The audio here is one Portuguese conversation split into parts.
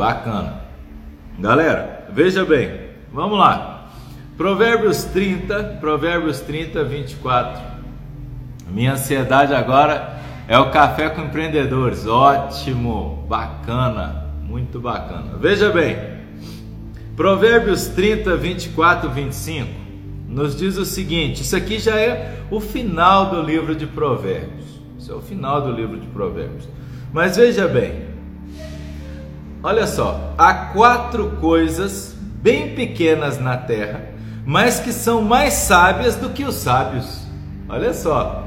Bacana. Galera, veja bem, vamos lá. Provérbios 30, Provérbios 30, 24. Minha ansiedade agora é o café com empreendedores. Ótimo, bacana, muito bacana. Veja bem, Provérbios 30, 24, 25 nos diz o seguinte: isso aqui já é o final do livro de Provérbios. Isso é o final do livro de Provérbios. Mas veja bem, olha só, há quatro coisas bem pequenas na terra, mas que são mais sábias do que os sábios. Olha só,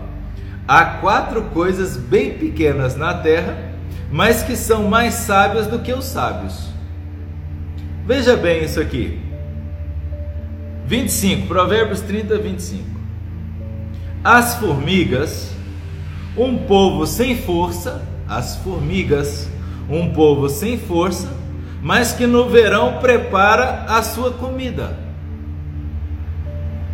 há quatro coisas bem pequenas na terra, mas que são mais sábias do que os sábios. Veja bem isso aqui. 25, Provérbios 30, 25. As formigas, um povo sem força, as formigas, um povo sem força, mas que no verão prepara a sua comida.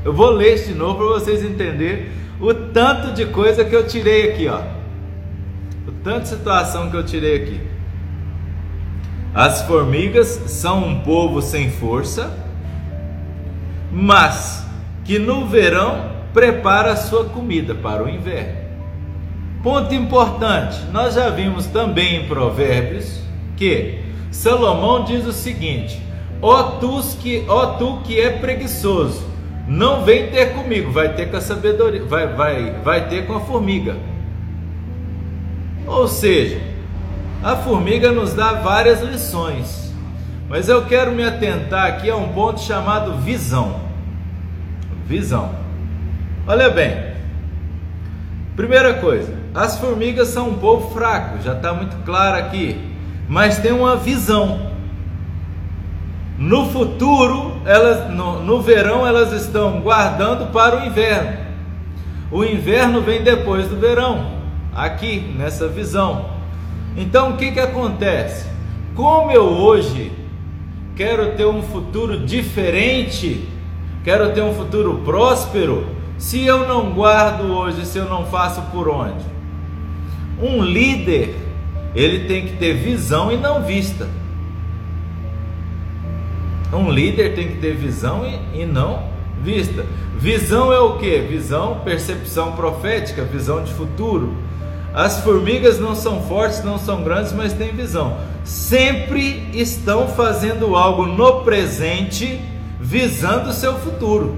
Eu vou ler de novo para vocês entenderem o tanto de coisa que eu tirei aqui, ó. O tanto de situação que eu tirei aqui. As formigas são um povo sem força, mas que no verão prepara a sua comida para o inverno. Ponto importante: nós já vimos também em Provérbios que Salomão diz o seguinte: ó tu que, ó tu que é preguiçoso, não vem ter comigo, vai ter com a sabedoria, vai, vai, vai ter com a formiga. Ou seja, a formiga nos dá várias lições, mas eu quero me atentar aqui a um ponto chamado visão. Visão. Olha bem, primeira coisa, as formigas são um povo fraco, já está muito claro aqui, mas tem uma visão. No futuro, elas, no, no verão, elas estão guardando para o inverno. O inverno vem depois do verão, aqui nessa visão. Então o que, que acontece? Como eu hoje quero ter um futuro diferente, quero ter um futuro próspero, se eu não guardo hoje, se eu não faço por onde? Um líder, ele tem que ter visão e não vista. Um líder tem que ter visão e, e não vista. Visão é o que? Visão, percepção profética, visão de futuro. As formigas não são fortes, não são grandes, mas têm visão. Sempre estão fazendo algo no presente, visando o seu futuro.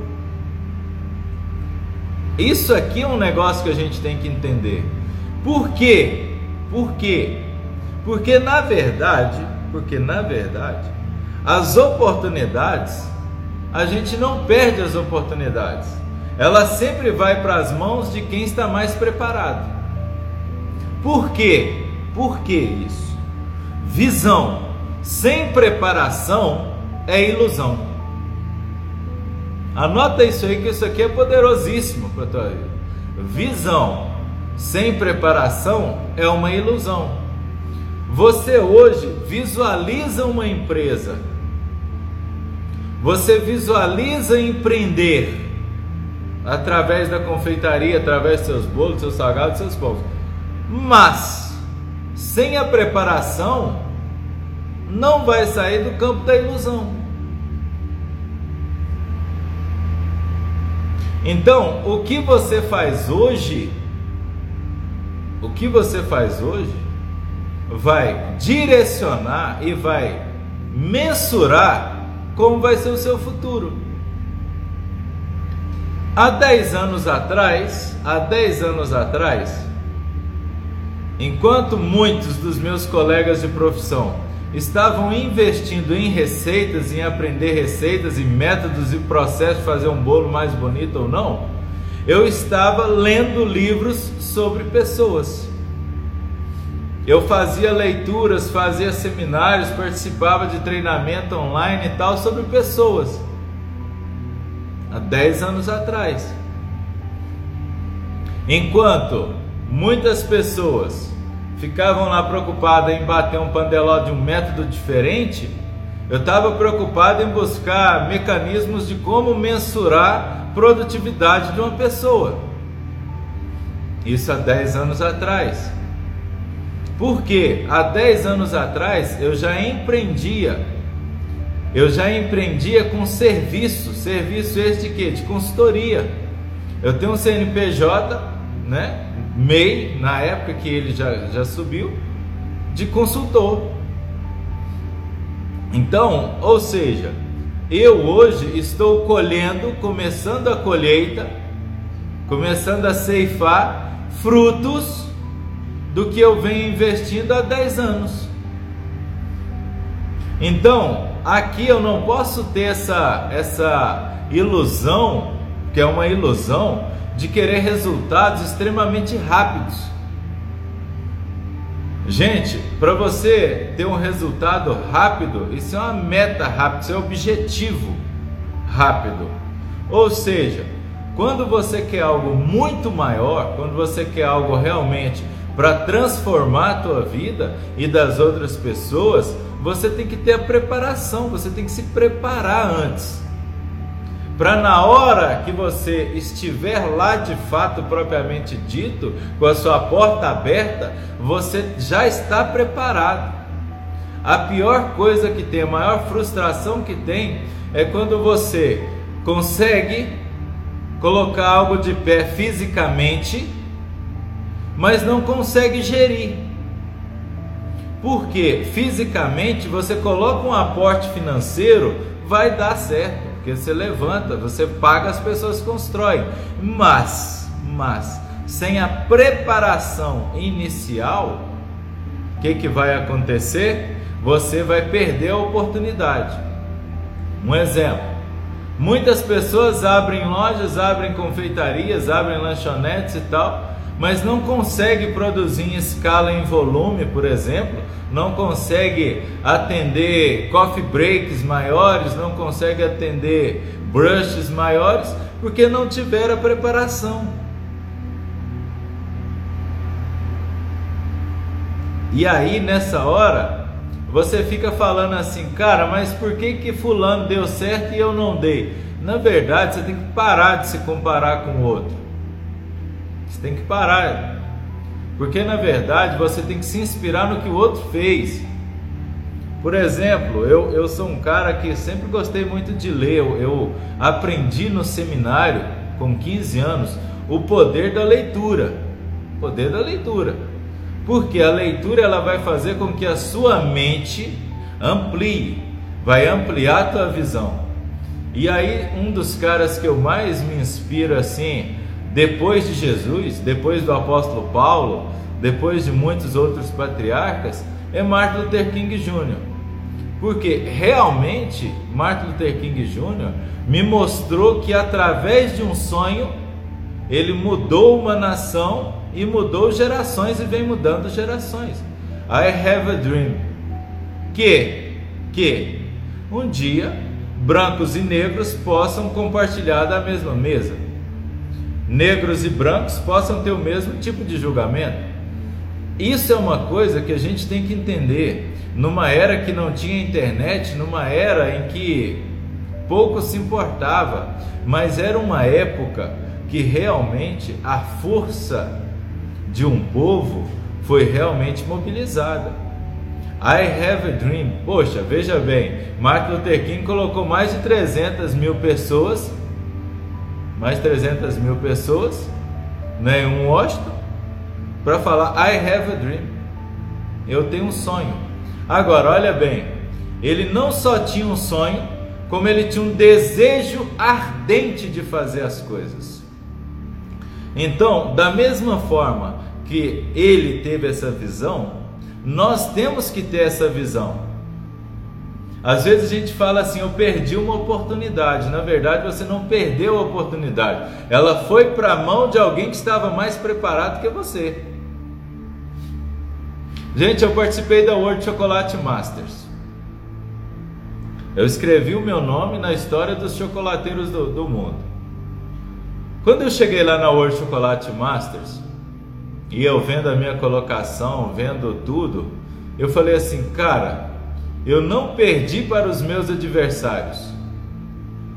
Isso aqui é um negócio que a gente tem que entender. Por quê? Por quê? Porque na verdade, porque na verdade, as oportunidades, a gente não perde as oportunidades. Ela sempre vai para as mãos de quem está mais preparado. Por quê? Por que isso? Visão sem preparação é ilusão. Anota isso aí que isso aqui é poderosíssimo para tua vida. Visão sem preparação é uma ilusão. Você hoje visualiza uma empresa. Você visualiza empreender através da confeitaria, através dos seus bolos, seus salgados, seus pães. Mas sem a preparação, não vai sair do campo da ilusão. Então, o que você faz hoje, o que você faz hoje, vai direcionar e vai mensurar como vai ser o seu futuro. Há 10 anos atrás, há 10 anos atrás, Enquanto muitos dos meus colegas de profissão estavam investindo em receitas, em aprender receitas e métodos e processos fazer um bolo mais bonito ou não, eu estava lendo livros sobre pessoas. Eu fazia leituras, fazia seminários, participava de treinamento online e tal sobre pessoas. Há 10 anos atrás. Enquanto muitas pessoas ficavam lá preocupadas em bater um pandeló de um método diferente, eu estava preocupado em buscar mecanismos de como mensurar produtividade de uma pessoa. Isso há 10 anos atrás. Porque há 10 anos atrás eu já empreendia, eu já empreendia com serviço, serviço esse de? De consultoria. Eu tenho um CNPJ, né? MEI, na época que ele já, já subiu, de consultor. Então, ou seja, eu hoje estou colhendo, começando a colheita, começando a ceifar frutos do que eu venho investindo há 10 anos. Então, aqui eu não posso ter essa, essa ilusão, que é uma ilusão, de querer resultados extremamente rápidos. Gente, para você ter um resultado rápido, isso é uma meta rápida, isso é um objetivo rápido. Ou seja, quando você quer algo muito maior, quando você quer algo realmente para transformar a tua vida e das outras pessoas, você tem que ter a preparação, você tem que se preparar antes. Para na hora que você estiver lá de fato propriamente dito, com a sua porta aberta, você já está preparado. A pior coisa que tem, a maior frustração que tem é quando você consegue colocar algo de pé fisicamente mas não consegue gerir. Porque fisicamente você coloca um aporte financeiro, vai dar certo, porque você levanta, você paga, as pessoas constroem. Mas, mas sem a preparação inicial, o que, que vai acontecer? Você vai perder a oportunidade. Um exemplo: muitas pessoas abrem lojas, abrem confeitarias, abrem lanchonetes e tal, mas não consegue produzir em escala em volume, por exemplo, não consegue atender coffee breaks maiores, não consegue atender brushes maiores, porque não tiver a preparação. E aí nessa hora, você fica falando assim, cara, mas por que que fulano deu certo e eu não dei? Na verdade, você tem que parar de se comparar com o outro. Você tem que parar. Porque na verdade você tem que se inspirar no que o outro fez. Por exemplo, eu, eu sou um cara que sempre gostei muito de ler. Eu, eu aprendi no seminário, com 15 anos, o poder da leitura. O poder da leitura. Porque a leitura ela vai fazer com que a sua mente amplie, vai ampliar a tua visão. E aí, um dos caras que eu mais me inspiro assim, depois de Jesus, depois do apóstolo Paulo, depois de muitos outros patriarcas, é Martin Luther King Jr. Porque realmente Martin Luther King Jr. me mostrou que através de um sonho ele mudou uma nação e mudou gerações e vem mudando gerações. I have a dream que que um dia brancos e negros possam compartilhar da mesma mesa negros e brancos possam ter o mesmo tipo de julgamento. Isso é uma coisa que a gente tem que entender. Numa era que não tinha internet, numa era em que pouco se importava, mas era uma época que realmente a força de um povo foi realmente mobilizada. I have a dream. Poxa, veja bem, Martin Luther King colocou mais de 300 mil pessoas mais 300 mil pessoas né, em um Washington para falar I have a dream. Eu tenho um sonho. Agora, olha bem, ele não só tinha um sonho, como ele tinha um desejo ardente de fazer as coisas. Então, da mesma forma que ele teve essa visão, nós temos que ter essa visão. Às vezes a gente fala assim, eu perdi uma oportunidade. Na verdade, você não perdeu a oportunidade. Ela foi para a mão de alguém que estava mais preparado que você. Gente, eu participei da World Chocolate Masters. Eu escrevi o meu nome na história dos chocolateiros do, do mundo. Quando eu cheguei lá na World Chocolate Masters, e eu vendo a minha colocação, vendo tudo, eu falei assim, cara, eu não perdi para os meus adversários.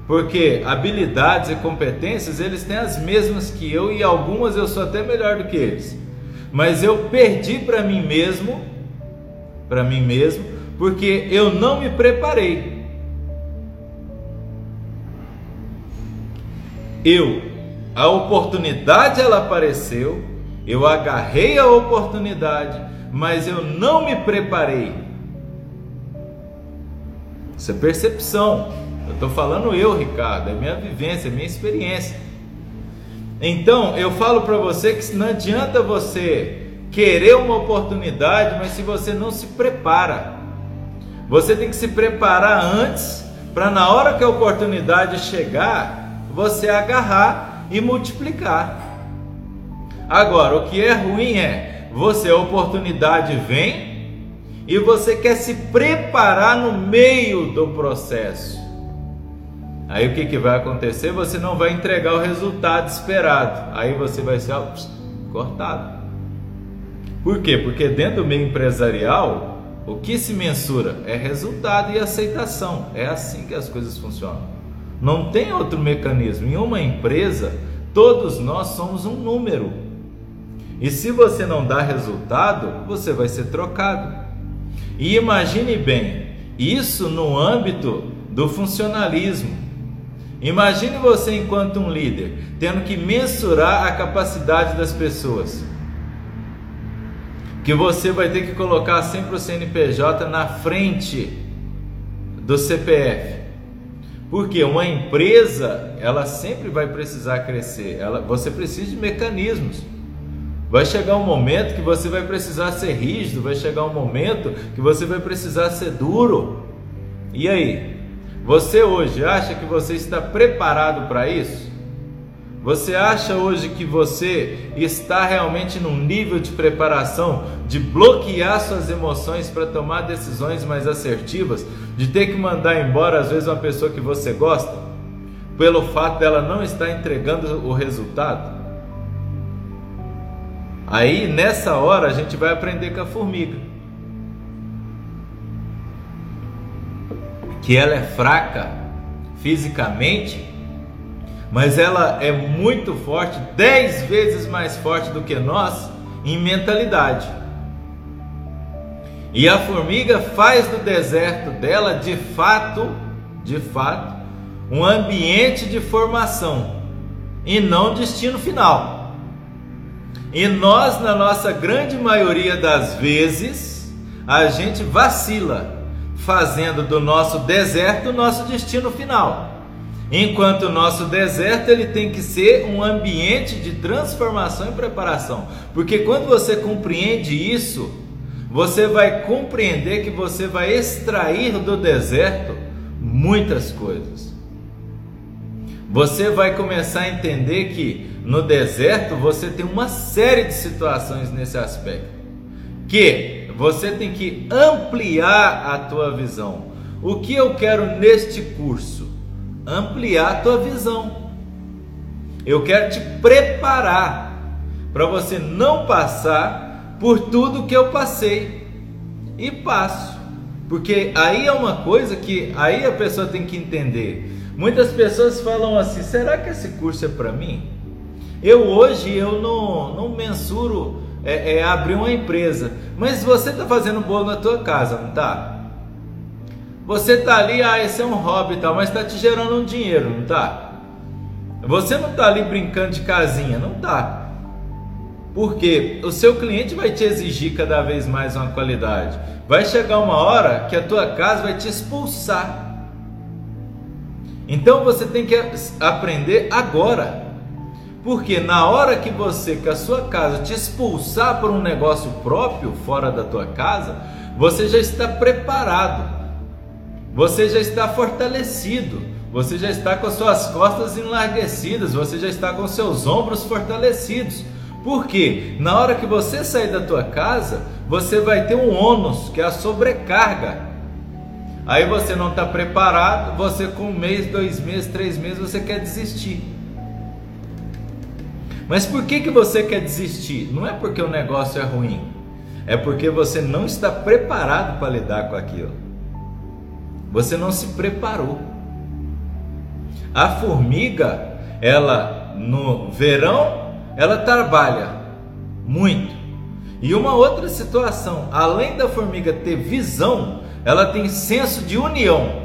Porque habilidades e competências eles têm as mesmas que eu e algumas eu sou até melhor do que eles. mas eu perdi para mim mesmo, para mim mesmo, porque eu não me preparei. Eu, a oportunidade ela apareceu, eu agarrei a oportunidade, mas eu não me preparei. Isso é percepção. Eu estou falando eu, Ricardo, é minha vivência, é minha experiência. Então, eu falo para você que não adianta você querer uma oportunidade, mas se você não se prepara. Você tem que se preparar antes, para na hora que a oportunidade chegar, você agarrar e multiplicar. Agora, o que é ruim é você a oportunidade vem e você quer se preparar no meio do processo. Aí o que, que vai acontecer? Você não vai entregar o resultado esperado. Aí você vai ser ó, cortado. Por quê? Porque dentro do meio empresarial, o que se mensura é resultado e aceitação. É assim que as coisas funcionam. Não tem outro mecanismo. Em uma empresa, todos nós somos um número. E se você não dá resultado, você vai ser trocado. E imagine bem, isso no âmbito do funcionalismo. Imagine você, enquanto um líder, tendo que mensurar a capacidade das pessoas. Que você vai ter que colocar sempre o CNPJ na frente do CPF. Porque uma empresa, ela sempre vai precisar crescer. Ela, você precisa de mecanismos. Vai chegar um momento que você vai precisar ser rígido, vai chegar um momento que você vai precisar ser duro. E aí? Você hoje acha que você está preparado para isso? Você acha hoje que você está realmente num nível de preparação de bloquear suas emoções para tomar decisões mais assertivas, de ter que mandar embora às vezes uma pessoa que você gosta, pelo fato dela não estar entregando o resultado? Aí nessa hora a gente vai aprender com a formiga. que ela é fraca fisicamente, mas ela é muito forte, dez vezes mais forte do que nós em mentalidade. E a formiga faz do deserto dela, de fato, de fato, um ambiente de formação e não destino final. E nós, na nossa grande maioria das vezes, a gente vacila fazendo do nosso deserto o nosso destino final. Enquanto o nosso deserto ele tem que ser um ambiente de transformação e preparação. Porque quando você compreende isso, você vai compreender que você vai extrair do deserto muitas coisas. Você vai começar a entender que no deserto você tem uma série de situações nesse aspecto. Que você tem que ampliar a tua visão. O que eu quero neste curso? Ampliar a tua visão. Eu quero te preparar para você não passar por tudo que eu passei e passo. Porque aí é uma coisa que aí a pessoa tem que entender. Muitas pessoas falam assim: será que esse curso é para mim? Eu hoje eu não, não mensuro é, é abrir uma empresa. Mas você está fazendo bolo na tua casa, não está? Você está ali, ah, esse é um hobby e tal, mas está te gerando um dinheiro, não está? Você não está ali brincando de casinha, não está? Porque o seu cliente vai te exigir cada vez mais uma qualidade. Vai chegar uma hora que a tua casa vai te expulsar. Então você tem que aprender agora. Porque na hora que você, que a sua casa te expulsar por um negócio próprio fora da tua casa, você já está preparado. Você já está fortalecido. Você já está com as suas costas enlarguecidas, você já está com seus ombros fortalecidos. Porque na hora que você sair da tua casa, você vai ter um ônus, que é a sobrecarga. Aí você não está preparado, você com um mês, dois meses, três meses, você quer desistir. Mas por que, que você quer desistir? Não é porque o negócio é ruim, é porque você não está preparado para lidar com aquilo. Você não se preparou. A formiga, ela no verão, ela trabalha muito, E uma outra situação, além da formiga ter visão, ela tem senso de união.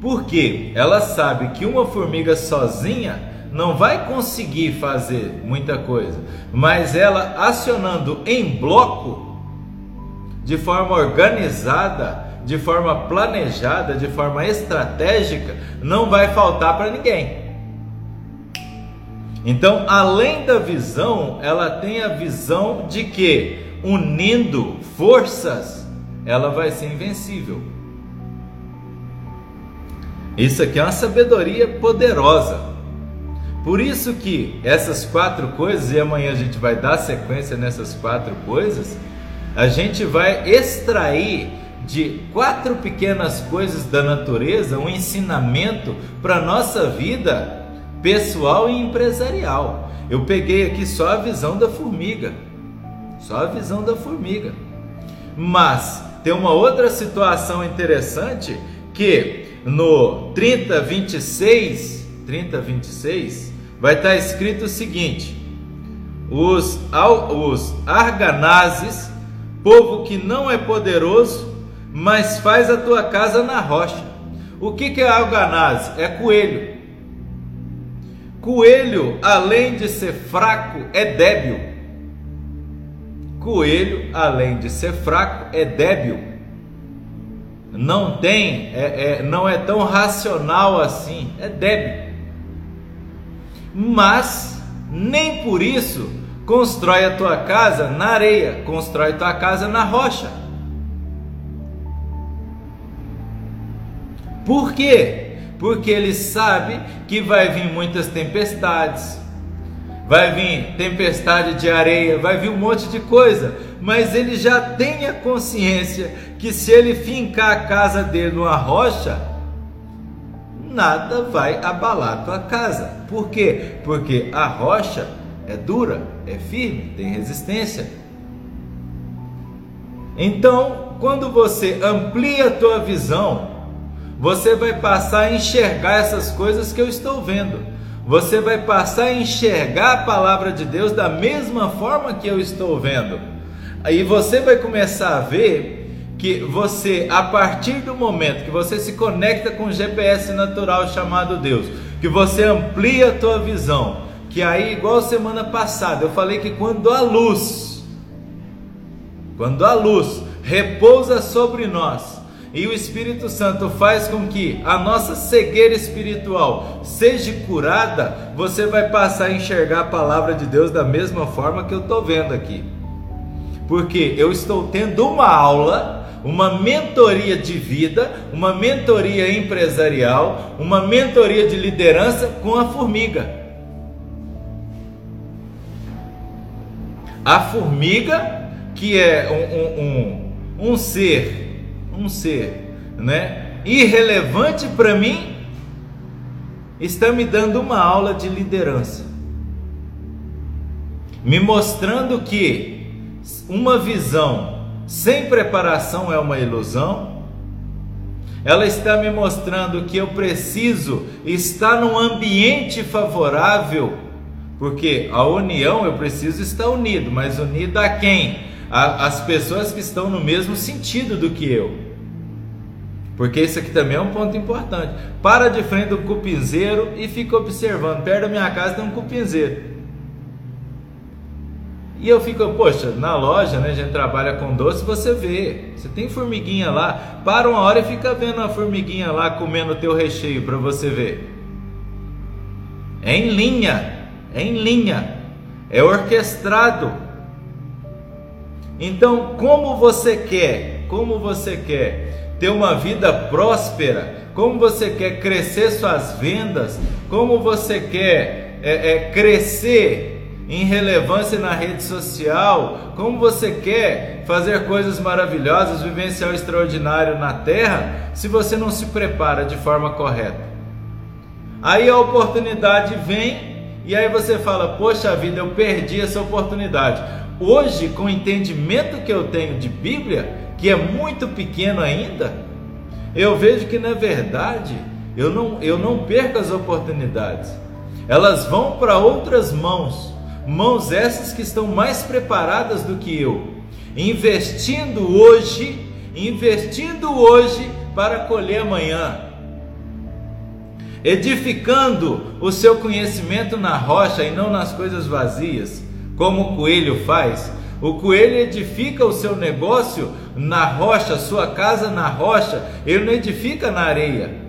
Porque ela sabe que uma formiga sozinha não vai conseguir fazer muita coisa, mas ela acionando em bloco, de forma organizada, de forma planejada, de forma estratégica, não vai faltar para ninguém. Então, além da visão, ela tem a visão de que unindo forças, ela vai ser invencível. Isso aqui é uma sabedoria poderosa. Por isso que essas quatro coisas, e amanhã a gente vai dar sequência nessas quatro coisas, a gente vai extrair de quatro pequenas coisas da natureza um ensinamento para a nossa vida pessoal e empresarial. Eu peguei aqui só a visão da formiga, só a visão da formiga. Mas tem uma outra situação interessante que no 30, 26, 30, 26, vai estar escrito o seguinte: os, os arganazes, povo que não é poderoso, mas faz a tua casa na rocha. O que, que é arganaz? É coelho. Coelho, além de ser fraco, é débil. Coelho, além de ser fraco, é débil não tem, é, é, não é tão racional assim, é débil. Mas nem por isso constrói a tua casa na areia, constrói tua casa na rocha. Por quê? Porque ele sabe que vai vir muitas tempestades, vai vir tempestade de areia, vai vir um monte de coisa, mas ele já tem a consciência que se ele fincar a casa dele numa rocha, nada vai abalar tua casa. Por quê? Porque a rocha é dura, é firme, tem resistência. Então, quando você amplia a tua visão, você vai passar a enxergar essas coisas que eu estou vendo. Você vai passar a enxergar a palavra de Deus da mesma forma que eu estou vendo. Aí você vai começar a ver que você, a partir do momento que você se conecta com o GPS natural chamado Deus, que você amplia a tua visão, que aí, igual semana passada, eu falei que quando a luz, quando a luz repousa sobre nós, e o Espírito Santo faz com que a nossa cegueira espiritual seja curada, você vai passar a enxergar a palavra de Deus da mesma forma que eu estou vendo aqui. Porque eu estou tendo uma aula, uma mentoria de vida, uma mentoria empresarial, uma mentoria de liderança com a formiga. A formiga, que é um, um, um, um ser, um ser, né, irrelevante para mim, está me dando uma aula de liderança, me mostrando que uma visão sem preparação é uma ilusão. Ela está me mostrando que eu preciso estar num ambiente favorável, porque a união eu preciso estar unido, mas unido a quem? A, as pessoas que estão no mesmo sentido do que eu. Porque isso aqui também é um ponto importante. Para de frente do cupinzeiro e fica observando. Perto da minha casa tem um cupinzeiro. E eu fico, poxa, na loja, né, a gente trabalha com doce, você vê, você tem formiguinha lá, para uma hora e fica vendo a formiguinha lá comendo o teu recheio para você ver. É em linha, é em linha, é orquestrado. Então, como você quer, como você quer ter uma vida próspera, como você quer crescer suas vendas, como você quer é, é, crescer em relevância na rede social, como você quer fazer coisas maravilhosas, vivenciar o extraordinário na terra, se você não se prepara de forma correta. Aí a oportunidade vem e aí você fala: Poxa vida, eu perdi essa oportunidade. Hoje, com o entendimento que eu tenho de Bíblia, que é muito pequeno ainda, eu vejo que na verdade eu não, eu não perco as oportunidades, elas vão para outras mãos Mãos essas que estão mais preparadas do que eu, investindo hoje, investindo hoje para colher amanhã. Edificando o seu conhecimento na rocha e não nas coisas vazias, como o coelho faz. O coelho edifica o seu negócio na rocha, sua casa na rocha, ele não edifica na areia.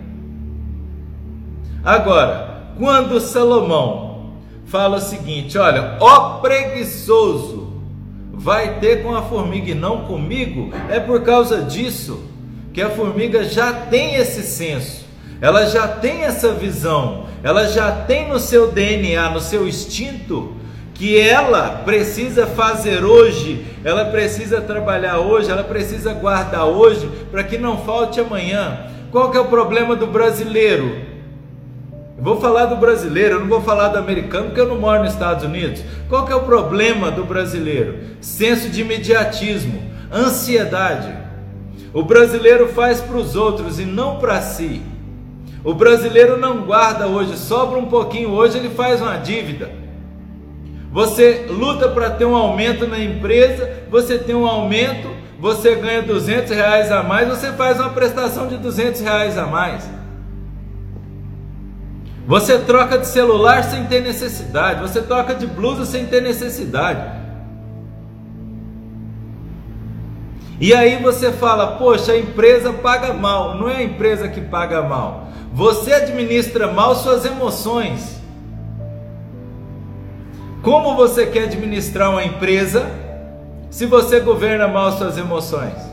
Agora, quando Salomão fala o seguinte: olha, ó preguiçoso, vai ter com a formiga e não comigo, é por causa disso que a formiga já tem esse senso, ela já tem essa visão, ela já tem no seu DNA, no seu instinto, que ela precisa fazer hoje, ela precisa trabalhar hoje, ela precisa guardar hoje, para que não falte amanhã. Qual que é o problema do brasileiro? Vou falar do brasileiro, eu não vou falar do americano, porque eu não moro nos Estados Unidos. Qual que é o problema do brasileiro? Senso de imediatismo, ansiedade. O brasileiro faz para os outros e não para si. O brasileiro não guarda hoje, sobra um pouquinho hoje, ele faz uma dívida. Você luta para ter um aumento na empresa, você tem um aumento, você ganha 200 reais a mais, você faz uma prestação de 200 reais a mais. Você troca de celular sem ter necessidade. Você troca de blusa sem ter necessidade. E aí você fala: Poxa, a empresa paga mal. Não é a empresa que paga mal. Você administra mal suas emoções. Como você quer administrar uma empresa se você governa mal suas emoções?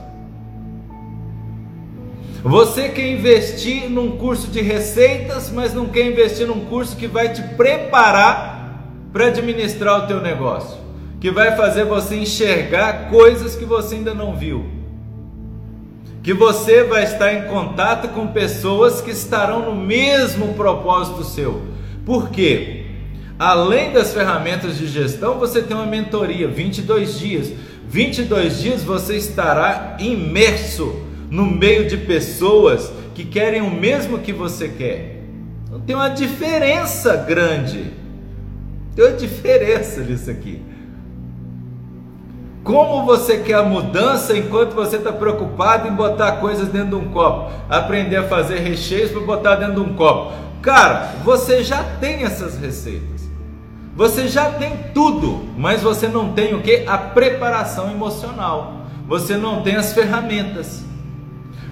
Você quer investir num curso de receitas, mas não quer investir num curso que vai te preparar para administrar o teu negócio, que vai fazer você enxergar coisas que você ainda não viu. Que você vai estar em contato com pessoas que estarão no mesmo propósito seu. Por quê? Além das ferramentas de gestão, você tem uma mentoria, 22 dias. 22 dias você estará imerso no meio de pessoas que querem o mesmo que você quer. Então tem uma diferença grande. Tem uma diferença nisso aqui. Como você quer a mudança enquanto você está preocupado em botar coisas dentro de um copo? Aprender a fazer recheios para botar dentro de um copo. Cara, você já tem essas receitas. Você já tem tudo, mas você não tem o que? A preparação emocional. Você não tem as ferramentas.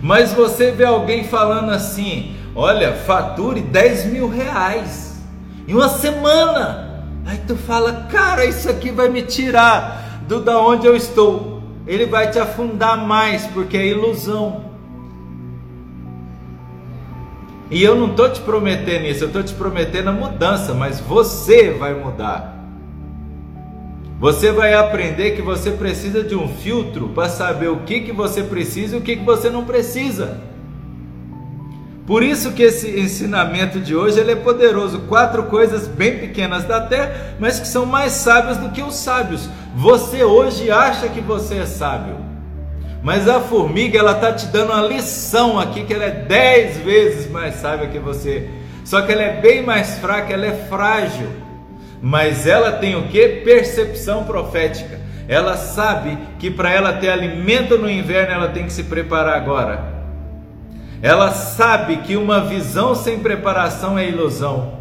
Mas você vê alguém falando assim: olha, fature 10 mil reais em uma semana. Aí tu fala, cara, isso aqui vai me tirar do da onde eu estou. Ele vai te afundar mais, porque é ilusão. E eu não estou te prometendo isso, eu estou te prometendo a mudança, mas você vai mudar. Você vai aprender que você precisa de um filtro para saber o que, que você precisa e o que, que você não precisa. Por isso que esse ensinamento de hoje ele é poderoso. Quatro coisas bem pequenas da terra, mas que são mais sábias do que os sábios. Você hoje acha que você é sábio. Mas a formiga ela está te dando uma lição aqui que ela é dez vezes mais sábia que você. Só que ela é bem mais fraca, ela é frágil mas ela tem o que? Percepção profética. Ela sabe que para ela ter alimento no inverno, ela tem que se preparar agora. Ela sabe que uma visão sem preparação é ilusão.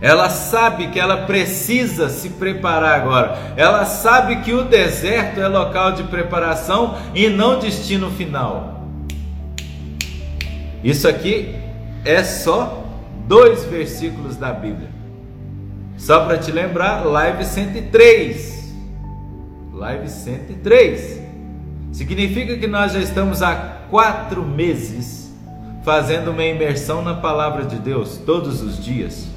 Ela sabe que ela precisa se preparar agora. Ela sabe que o deserto é local de preparação e não destino final. Isso aqui é só dois versículos da Bíblia. Só para te lembrar, live 103. Live 103. Significa que nós já estamos há quatro meses fazendo uma imersão na palavra de Deus todos os dias.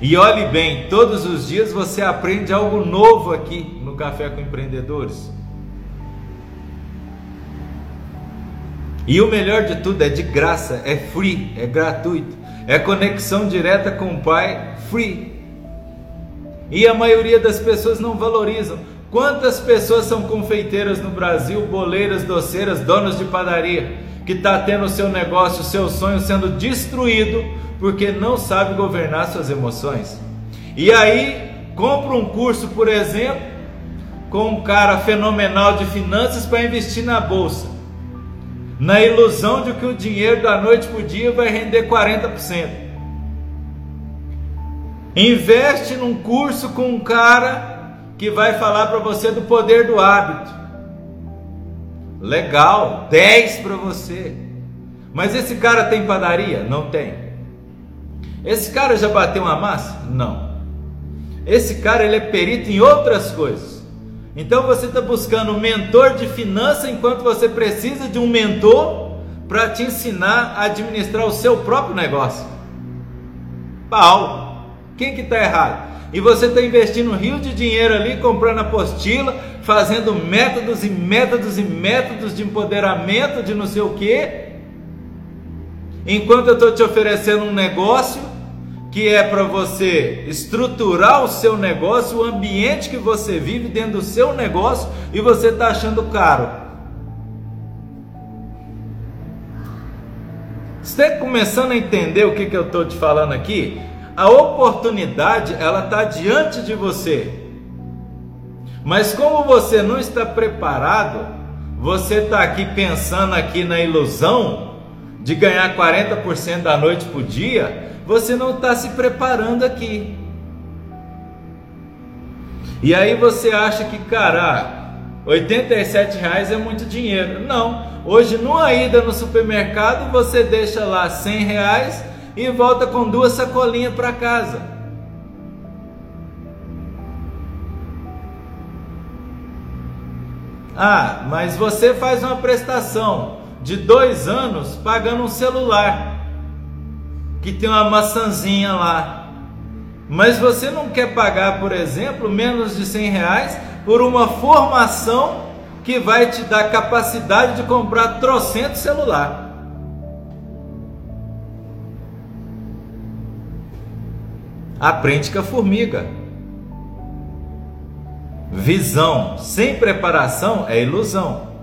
E olhe bem, todos os dias você aprende algo novo aqui no Café com Empreendedores. E o melhor de tudo é de graça, é free, é gratuito, é conexão direta com o Pai, free. E a maioria das pessoas não valorizam. Quantas pessoas são confeiteiras no Brasil, boleiras, doceiras, donos de padaria, que está tendo o seu negócio, o seu sonho sendo destruído porque não sabe governar suas emoções? E aí compra um curso, por exemplo, com um cara fenomenal de finanças para investir na bolsa. Na ilusão de que o dinheiro da noite para o dia vai render 40%. Investe num curso com um cara que vai falar para você do poder do hábito. Legal, 10 para você. Mas esse cara tem padaria? Não tem. Esse cara já bateu uma massa? Não. Esse cara ele é perito em outras coisas. Então você está buscando um mentor de finança enquanto você precisa de um mentor para te ensinar a administrar o seu próprio negócio. Pau! Quem que está errado? E você está investindo um rio de dinheiro ali, comprando apostila, fazendo métodos e métodos e métodos de empoderamento de não sei o que, enquanto eu estou te oferecendo um negócio que é para você estruturar o seu negócio, o ambiente que você vive dentro do seu negócio e você está achando caro. Você está começando a entender o que, que eu estou te falando aqui? A oportunidade ela está diante de você, mas como você não está preparado, você está aqui pensando aqui na ilusão de ganhar 40% da noite por dia, você não está se preparando aqui. E aí você acha que, cara, 87 reais é muito dinheiro. Não, hoje numa ida no supermercado você deixa lá 100 reais e volta com duas sacolinhas para casa. Ah, mas você faz uma prestação de dois anos pagando um celular que tem uma maçãzinha lá. Mas você não quer pagar, por exemplo, menos de 100 reais por uma formação que vai te dar capacidade de comprar trocento celular. Aprende com a formiga. Visão sem preparação é ilusão.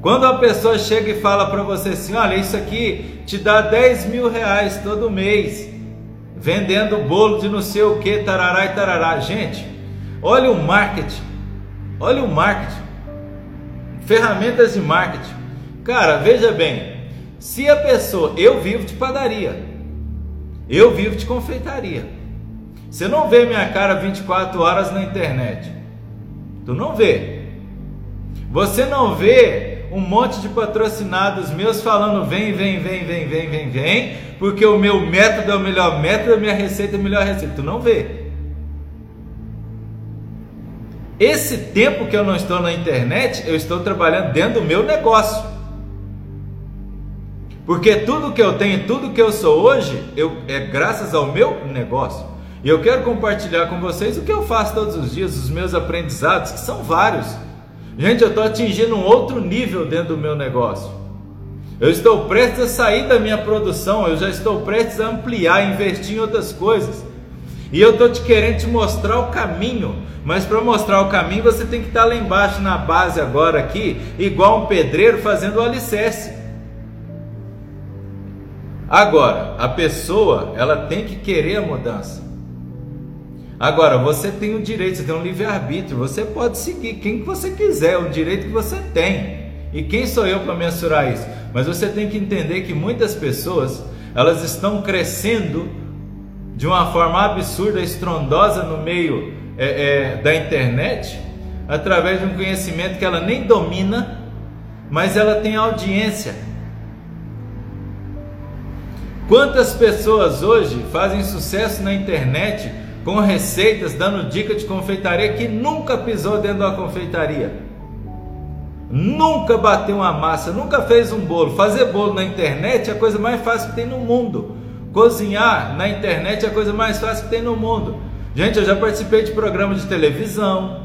Quando a pessoa chega e fala para você assim: olha, isso aqui te dá 10 mil reais todo mês, vendendo bolo de não sei o que, tarará e tarará. Gente, olha o marketing, olha o marketing, ferramentas de marketing. Cara, veja bem, se a pessoa, eu vivo de padaria, eu vivo de confeitaria. Você não vê minha cara 24 horas na internet. Tu não vê. Você não vê um monte de patrocinados meus falando vem, vem, vem, vem, vem, vem, vem, porque o meu método é o melhor método, a minha receita é a melhor receita. Tu não vê. Esse tempo que eu não estou na internet, eu estou trabalhando dentro do meu negócio. Porque tudo que eu tenho, tudo que eu sou hoje, eu, é graças ao meu negócio. E eu quero compartilhar com vocês o que eu faço todos os dias, os meus aprendizados, que são vários. Gente, eu estou atingindo um outro nível dentro do meu negócio. Eu estou prestes a sair da minha produção, eu já estou prestes a ampliar, investir em outras coisas. E eu estou te querendo te mostrar o caminho, mas para mostrar o caminho você tem que estar lá embaixo na base agora aqui, igual um pedreiro fazendo o alicerce. Agora, a pessoa, ela tem que querer a mudança. Agora, você tem o direito, você tem um livre-arbítrio, você pode seguir quem que você quiser, o direito que você tem. E quem sou eu para mensurar isso? Mas você tem que entender que muitas pessoas, elas estão crescendo de uma forma absurda, estrondosa no meio é, é, da internet, através de um conhecimento que ela nem domina, mas ela tem audiência. Quantas pessoas hoje fazem sucesso na internet com receitas, dando dica de confeitaria que nunca pisou dentro de uma confeitaria. Nunca bateu uma massa, nunca fez um bolo. Fazer bolo na internet é a coisa mais fácil que tem no mundo. Cozinhar na internet é a coisa mais fácil que tem no mundo. Gente, eu já participei de programa de televisão,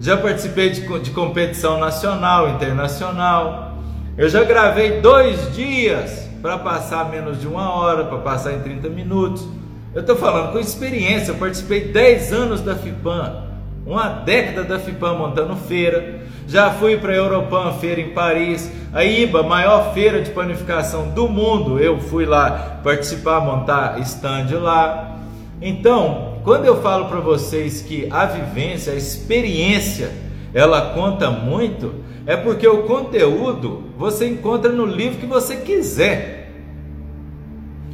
já participei de, de competição nacional, internacional. Eu já gravei dois dias para passar menos de uma hora, para passar em 30 minutos. Eu estou falando com experiência, eu participei 10 anos da FIPAM, uma década da FIPAM montando feira. Já fui para a Europan Feira em Paris, a IBA, maior feira de panificação do mundo. Eu fui lá participar, montar stand lá. Então, quando eu falo para vocês que a vivência, a experiência, ela conta muito, é porque o conteúdo você encontra no livro que você quiser.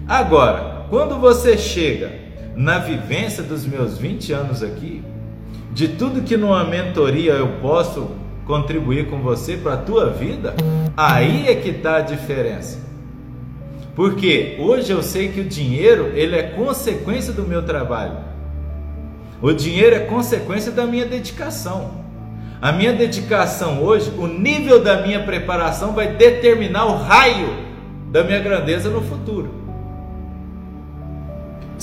Agora, quando você chega na vivência dos meus 20 anos aqui, de tudo que numa mentoria eu posso contribuir com você para a tua vida, aí é que está a diferença. Porque hoje eu sei que o dinheiro ele é consequência do meu trabalho. O dinheiro é consequência da minha dedicação. A minha dedicação hoje, o nível da minha preparação vai determinar o raio da minha grandeza no futuro.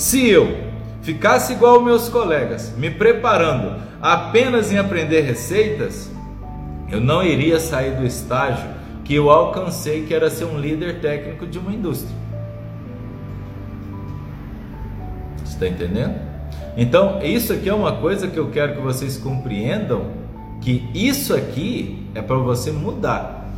Se eu ficasse igual meus colegas, me preparando apenas em aprender receitas, eu não iria sair do estágio que eu alcancei, que era ser um líder técnico de uma indústria. Está entendendo? Então, isso aqui é uma coisa que eu quero que vocês compreendam que isso aqui é para você mudar.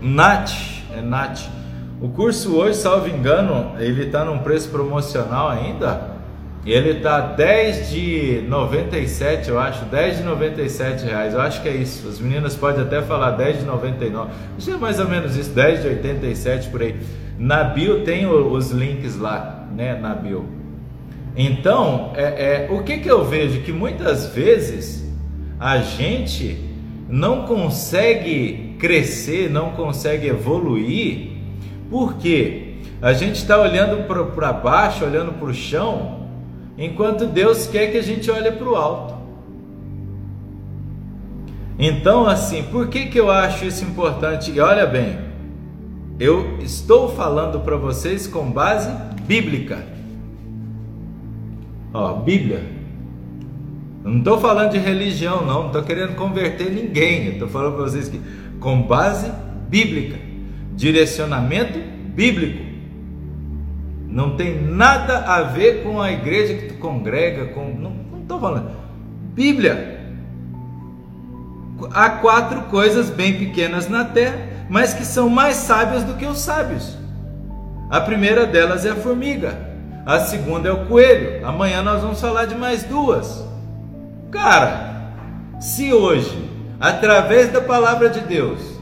Nat, é Nat. O curso hoje, salvo engano, ele está num preço promocional ainda. Ele está 10 de 97, eu acho, 10 de 97 reais. Eu acho que é isso. As meninas podem até falar 10 de 99. Acho que é mais ou menos isso, 10 de 87 por aí. Na bio tem os links lá, né? Na bio. Então, é, é o que, que eu vejo que muitas vezes a gente não consegue crescer, não consegue evoluir, porque a gente está olhando para baixo, olhando para o chão, enquanto Deus quer que a gente olhe para o alto. Então, assim, por que, que eu acho isso importante? E olha bem, eu estou falando para vocês com base bíblica. Ó, Bíblia. Eu não estou falando de religião, não, não estou querendo converter ninguém. Estou falando para vocês que, com base bíblica, direcionamento bíblico, não tem nada a ver com a igreja que tu congrega, com, não estou falando. Bíblia. Há quatro coisas bem pequenas na terra, mas que são mais sábias do que os sábios. A primeira delas é a formiga, a segunda é o coelho. Amanhã nós vamos falar de mais duas. Cara, se hoje, através da palavra de Deus,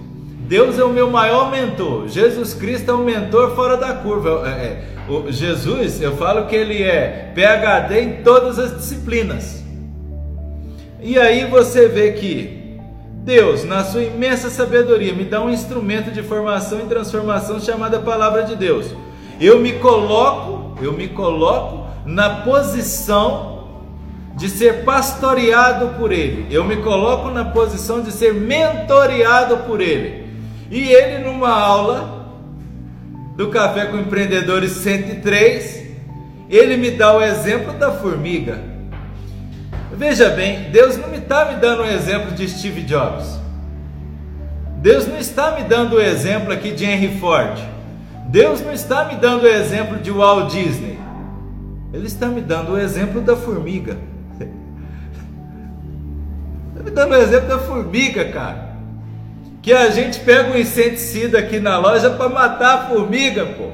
Deus é o meu maior mentor, Jesus Cristo é um mentor fora da curva. É, é, o Jesus, eu falo que ele é PhD em todas as disciplinas. E aí você vê que Deus, na sua imensa sabedoria, me dá um instrumento de formação e transformação chamada Palavra de Deus. Eu me coloco, eu me coloco na posição de ser pastoreado por Ele. Eu me coloco na posição de ser mentoreado por Ele. E Ele, numa aula do Café com Empreendedores 103, Ele me dá o exemplo da formiga. Veja bem, Deus não está me dando o exemplo de Steve Jobs. Deus não está me dando o exemplo aqui de Henry Ford. Deus não está me dando o exemplo de Walt Disney. Ele está me dando o exemplo da formiga me dando o exemplo da formiga, cara. Que a gente pega um inseticida aqui na loja para matar a formiga, pô.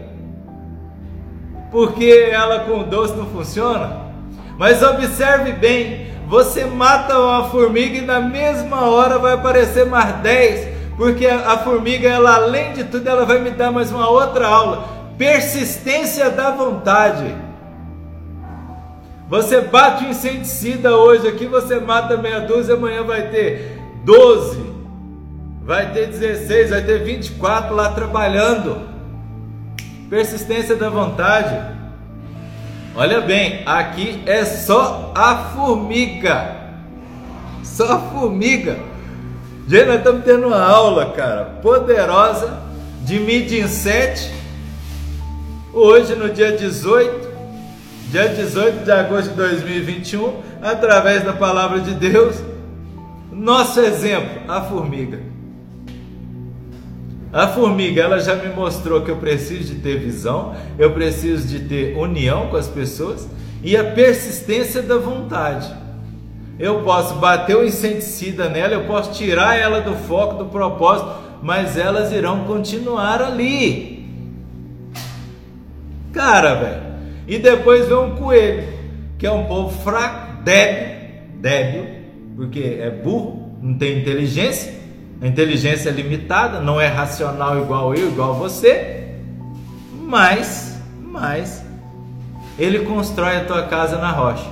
Porque ela com doce não funciona. Mas observe bem, você mata uma formiga e na mesma hora vai aparecer mais 10, porque a formiga, ela além de tudo, ela vai me dar mais uma outra aula. Persistência da vontade. Você bate o inseticida hoje aqui, você mata meia dúzia, amanhã vai ter 12, vai ter 16, vai ter 24 lá trabalhando. Persistência da vontade. Olha bem, aqui é só a formiga. Só a formiga. Gente, nós estamos tendo uma aula, cara, poderosa de mídia 7. Hoje, no dia 18, dia 18 de agosto de 2021, através da palavra de Deus, nosso exemplo, a formiga. A formiga, ela já me mostrou que eu preciso de ter visão, eu preciso de ter união com as pessoas e a persistência da vontade. Eu posso bater o inseticida nela, eu posso tirar ela do foco, do propósito, mas elas irão continuar ali. Cara, velho, E depois vem um coelho, que é um povo fraco, débil, débil, porque é burro, não tem inteligência, a inteligência é limitada, não é racional igual eu, igual você, mas, mas ele constrói a tua casa na rocha.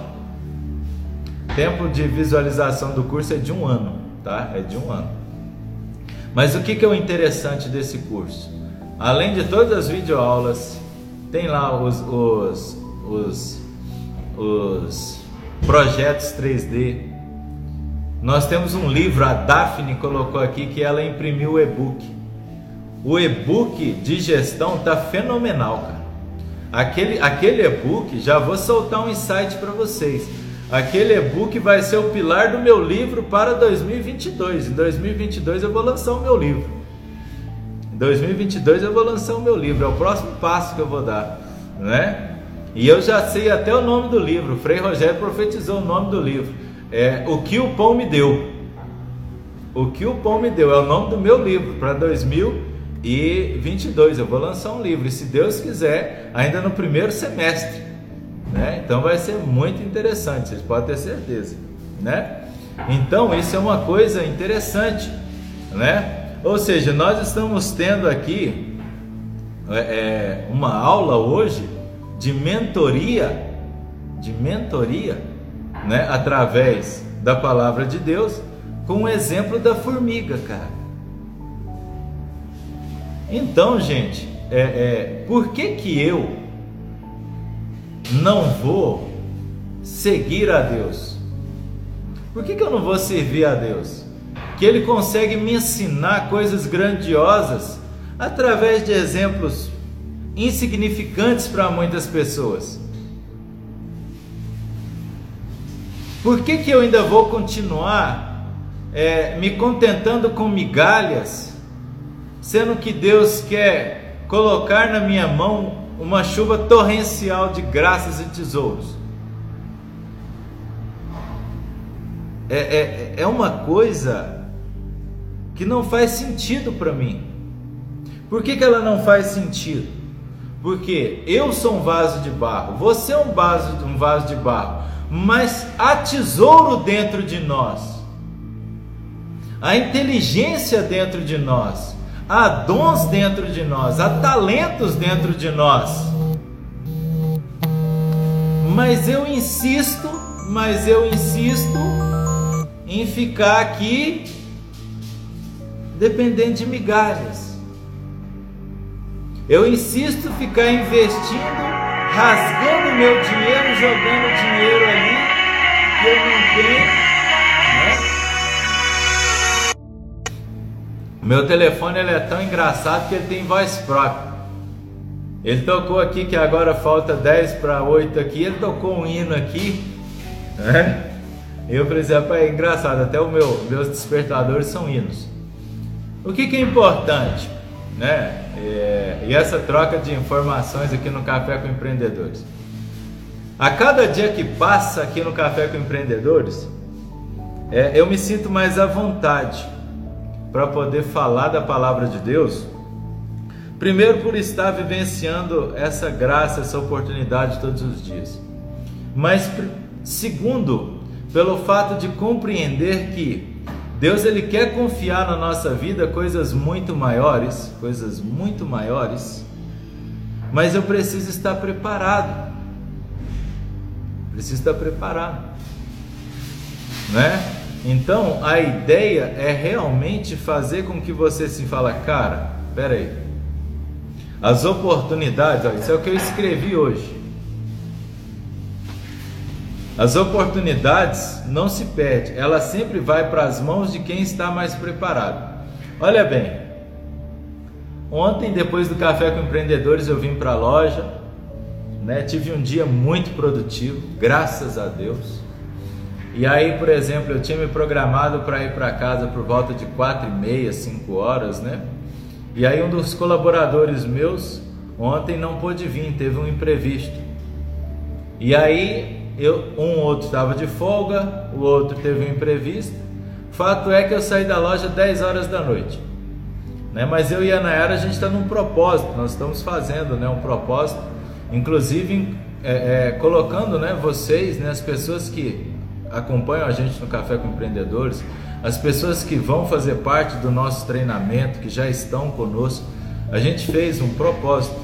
Tempo de visualização do curso é de um ano, tá? É de um ano. Mas o que, que é o interessante desse curso? Além de todas as videoaulas, tem lá os, os, os, os projetos 3D. Nós temos um livro, a Daphne colocou aqui que ela imprimiu o e-book. O e-book de gestão tá fenomenal, cara. Aquele, aquele e-book, já vou soltar um insight para vocês. Aquele e-book vai ser o pilar do meu livro para 2022. Em 2022 eu vou lançar o meu livro. Em 2022 eu vou lançar o meu livro. É o próximo passo que eu vou dar, né? E eu já sei até o nome do livro. Frei Rogério profetizou o nome do livro. É O que o pão me deu. O que o pão me deu é o nome do meu livro para 2022. Eu vou lançar um livro, e se Deus quiser, ainda no primeiro semestre. Né? Então vai ser muito interessante, vocês podem ter certeza, né? Então isso é uma coisa interessante, né? Ou seja, nós estamos tendo aqui é, é, uma aula hoje de mentoria, de mentoria, né? Através da palavra de Deus, com o exemplo da formiga, cara. Então, gente, é, é, por que que eu não vou seguir a Deus? Por que, que eu não vou servir a Deus? Que Ele consegue me ensinar coisas grandiosas através de exemplos insignificantes para muitas pessoas. Por que, que eu ainda vou continuar é, me contentando com migalhas, sendo que Deus quer colocar na minha mão uma chuva torrencial de graças e tesouros. É, é, é uma coisa que não faz sentido para mim. Por que, que ela não faz sentido? Porque eu sou um vaso de barro, você é um vaso, um vaso de barro, mas há tesouro dentro de nós, há inteligência dentro de nós, há dons dentro de nós, há talentos dentro de nós. Mas eu insisto, mas eu insisto em ficar aqui dependendo de migalhas. Eu insisto em ficar investindo, rasgando meu dinheiro, jogando dinheiro ali que eu não tenho Meu telefone ele é tão engraçado que ele tem voz própria. Ele tocou aqui que agora falta 10 para 8 aqui, ele tocou um hino aqui, né? Eu falei assim, é engraçado, até o meu, meus despertadores são hinos. O que, que é importante, né? É, e essa troca de informações aqui no Café com Empreendedores. A cada dia que passa aqui no Café com Empreendedores, é, eu me sinto mais à vontade para poder falar da palavra de Deus, primeiro por estar vivenciando essa graça, essa oportunidade todos os dias, mas segundo, pelo fato de compreender que Deus ele quer confiar na nossa vida coisas muito maiores, coisas muito maiores, mas eu preciso estar preparado. Preciso estar preparado, né? Então a ideia é realmente fazer com que você se fala, cara, peraí, as oportunidades, ó, isso é o que eu escrevi hoje. As oportunidades não se perdem, ela sempre vai para as mãos de quem está mais preparado. Olha bem, ontem depois do café com empreendedores eu vim para a loja, né? Tive um dia muito produtivo, graças a Deus. E aí, por exemplo, eu tinha me programado para ir para casa por volta de quatro e meia, cinco horas, né? E aí um dos colaboradores meus ontem não pôde vir, teve um imprevisto. E aí eu, um outro estava de folga, o outro teve um imprevisto. Fato é que eu saí da loja 10 horas da noite. Né? Mas eu e a Nayara, a gente está num propósito, nós estamos fazendo né, um propósito, inclusive é, é, colocando né, vocês, né, as pessoas que acompanham a gente no Café com Empreendedores, as pessoas que vão fazer parte do nosso treinamento, que já estão conosco, a gente fez um propósito,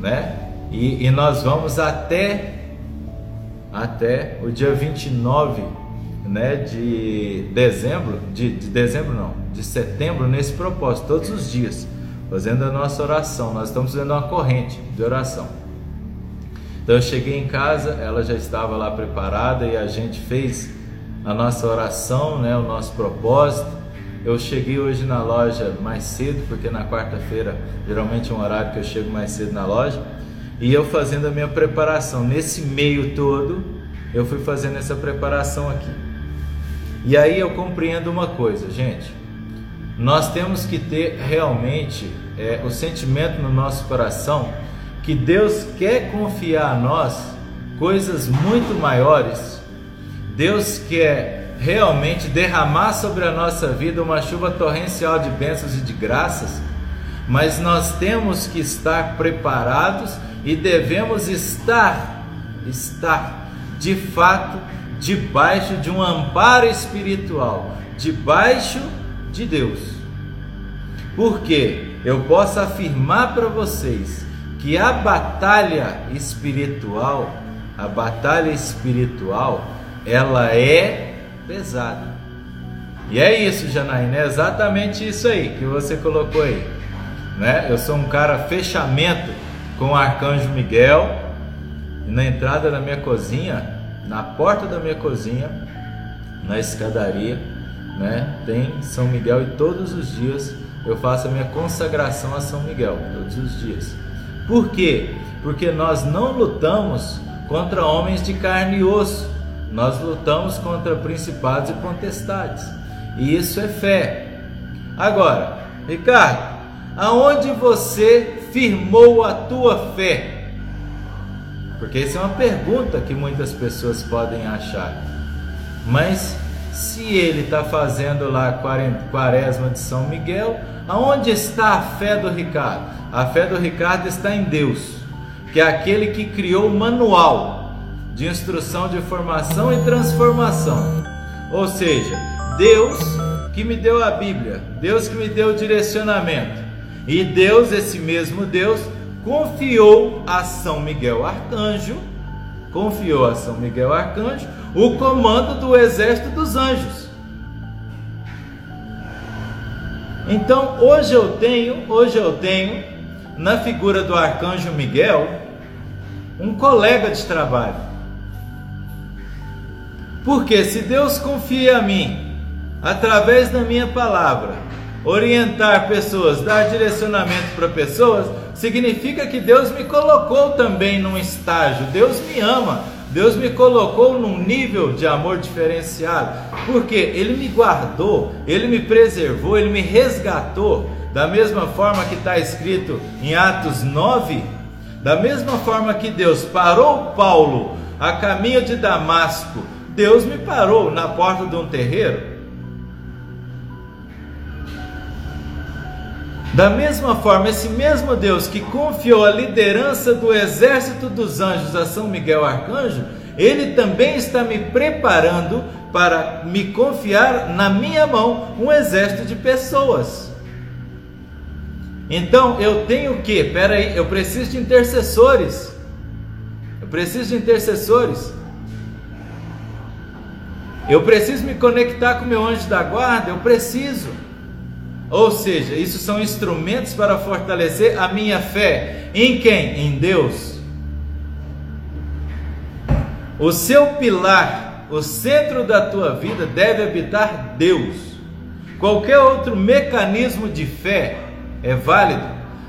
né? E, e nós vamos até até o dia 29 né, de dezembro, de, de dezembro não, de setembro nesse propósito, todos os dias, fazendo a nossa oração. Nós estamos fazendo uma corrente de oração. Então eu cheguei em casa, ela já estava lá preparada e a gente fez a nossa oração, né, o nosso propósito. Eu cheguei hoje na loja mais cedo, porque na quarta-feira geralmente é um horário que eu chego mais cedo na loja, e eu fazendo a minha preparação. Nesse meio todo, eu fui fazendo essa preparação aqui. E aí eu compreendo uma coisa, gente. Nós temos que ter realmente é, o sentimento no nosso coração que Deus quer confiar a nós coisas muito maiores. Deus quer realmente derramar sobre a nossa vida uma chuva torrencial de bênçãos e de graças, mas nós temos que estar preparados e devemos estar, estar de fato debaixo de um amparo espiritual, debaixo de Deus. Porque eu posso afirmar para vocês que a batalha espiritual, a batalha espiritual, ela é pesada. E é isso, Janaína, é exatamente isso aí que você colocou aí. Né? Eu sou um cara fechamento com o arcanjo Miguel, e na entrada da minha cozinha, na porta da minha cozinha, na escadaria, né, tem São Miguel e todos os dias eu faço a minha consagração a São Miguel, todos os dias. Por quê? Porque nós não lutamos contra homens de carne e osso, nós lutamos contra principados e potestades. E isso é fé. Agora, Ricardo, aonde você firmou a tua fé? Porque essa é uma pergunta que muitas pessoas podem achar. Mas se ele está fazendo lá a quaresma de São Miguel, aonde está a fé do Ricardo? A fé do Ricardo está em Deus, que é aquele que criou o manual de instrução de formação e transformação. Ou seja, Deus que me deu a Bíblia, Deus que me deu o direcionamento. E Deus, esse mesmo Deus, confiou a São Miguel Arcanjo, confiou a São Miguel Arcanjo o comando do exército dos anjos. Então, hoje eu tenho, hoje eu tenho na figura do arcanjo Miguel, um colega de trabalho. Porque se Deus confia a mim, através da minha palavra, orientar pessoas, dar direcionamento para pessoas, significa que Deus me colocou também num estágio, Deus me ama, Deus me colocou num nível de amor diferenciado, porque Ele me guardou, Ele me preservou, Ele me resgatou. Da mesma forma que está escrito em Atos 9, da mesma forma que Deus parou Paulo a caminho de Damasco, Deus me parou na porta de um terreiro. Da mesma forma, esse mesmo Deus que confiou a liderança do exército dos anjos a São Miguel Arcanjo, ele também está me preparando para me confiar na minha mão um exército de pessoas. Então eu tenho que, espera aí, eu preciso de intercessores. Eu preciso de intercessores. Eu preciso me conectar com meu anjo da guarda, eu preciso. Ou seja, isso são instrumentos para fortalecer a minha fé. Em quem? Em Deus. O seu pilar, o centro da tua vida deve habitar Deus. Qualquer outro mecanismo de fé é válido,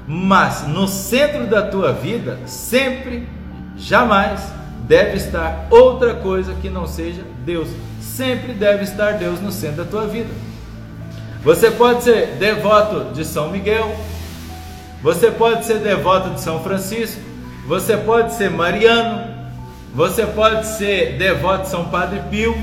mas no centro da tua vida, sempre, jamais deve estar outra coisa que não seja Deus. Sempre deve estar Deus no centro da tua vida. Você pode ser devoto de São Miguel, você pode ser devoto de São Francisco, você pode ser mariano, você pode ser devoto de São Padre Pio,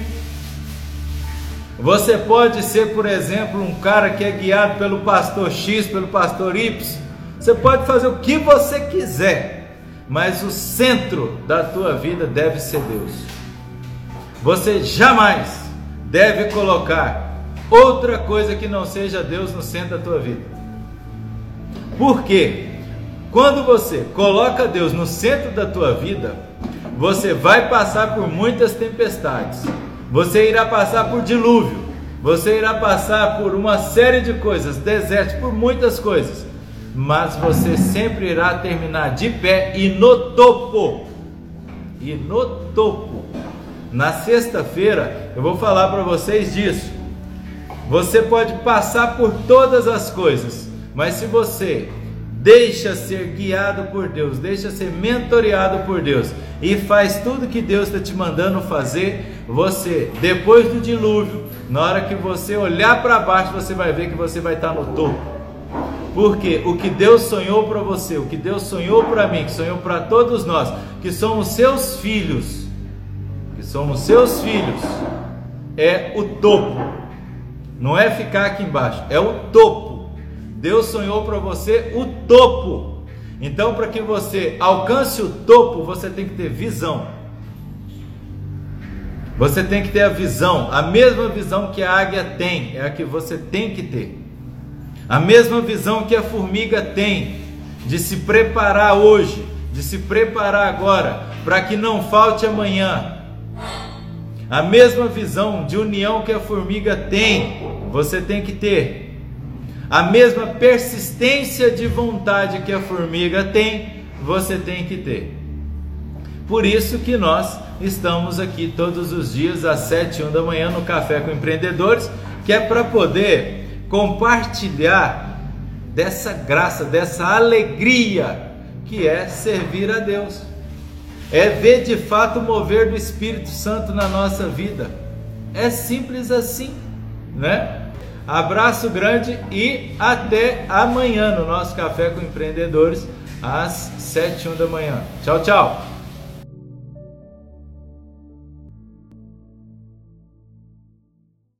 você pode ser, por exemplo, um cara que é guiado pelo pastor X, pelo pastor Y. Você pode fazer o que você quiser, mas o centro da tua vida deve ser Deus. Você jamais deve colocar outra coisa que não seja Deus no centro da tua vida. Por quê? Quando você coloca Deus no centro da tua vida, você vai passar por muitas tempestades. Você irá passar por dilúvio. Você irá passar por uma série de coisas, desertos, por muitas coisas. Mas você sempre irá terminar de pé e no topo. E no topo. Na sexta-feira eu vou falar para vocês disso. Você pode passar por todas as coisas, mas se você deixa ser guiado por Deus, deixa ser mentoreado por Deus e faz tudo que Deus está te mandando fazer, você, depois do dilúvio, na hora que você olhar para baixo, você vai ver que você vai estar no topo. Porque o que Deus sonhou para você, o que Deus sonhou para mim, que sonhou para todos nós, que somos seus filhos, que somos seus filhos, é o topo. Não é ficar aqui embaixo, é o topo. Deus sonhou para você o topo. Então, para que você alcance o topo, você tem que ter visão. Você tem que ter a visão, a mesma visão que a águia tem, é a que você tem que ter. A mesma visão que a formiga tem de se preparar hoje, de se preparar agora, para que não falte amanhã. A mesma visão de união que a formiga tem, você tem que ter a mesma persistência de vontade que a formiga tem, você tem que ter. Por isso que nós estamos aqui todos os dias às 7 e 1 da manhã no Café com Empreendedores, que é para poder compartilhar dessa graça, dessa alegria que é servir a Deus. É ver de fato o mover do Espírito Santo na nossa vida. É simples assim, né? Abraço grande e até amanhã no nosso Café com Empreendedores, às 7 da manhã. Tchau, tchau!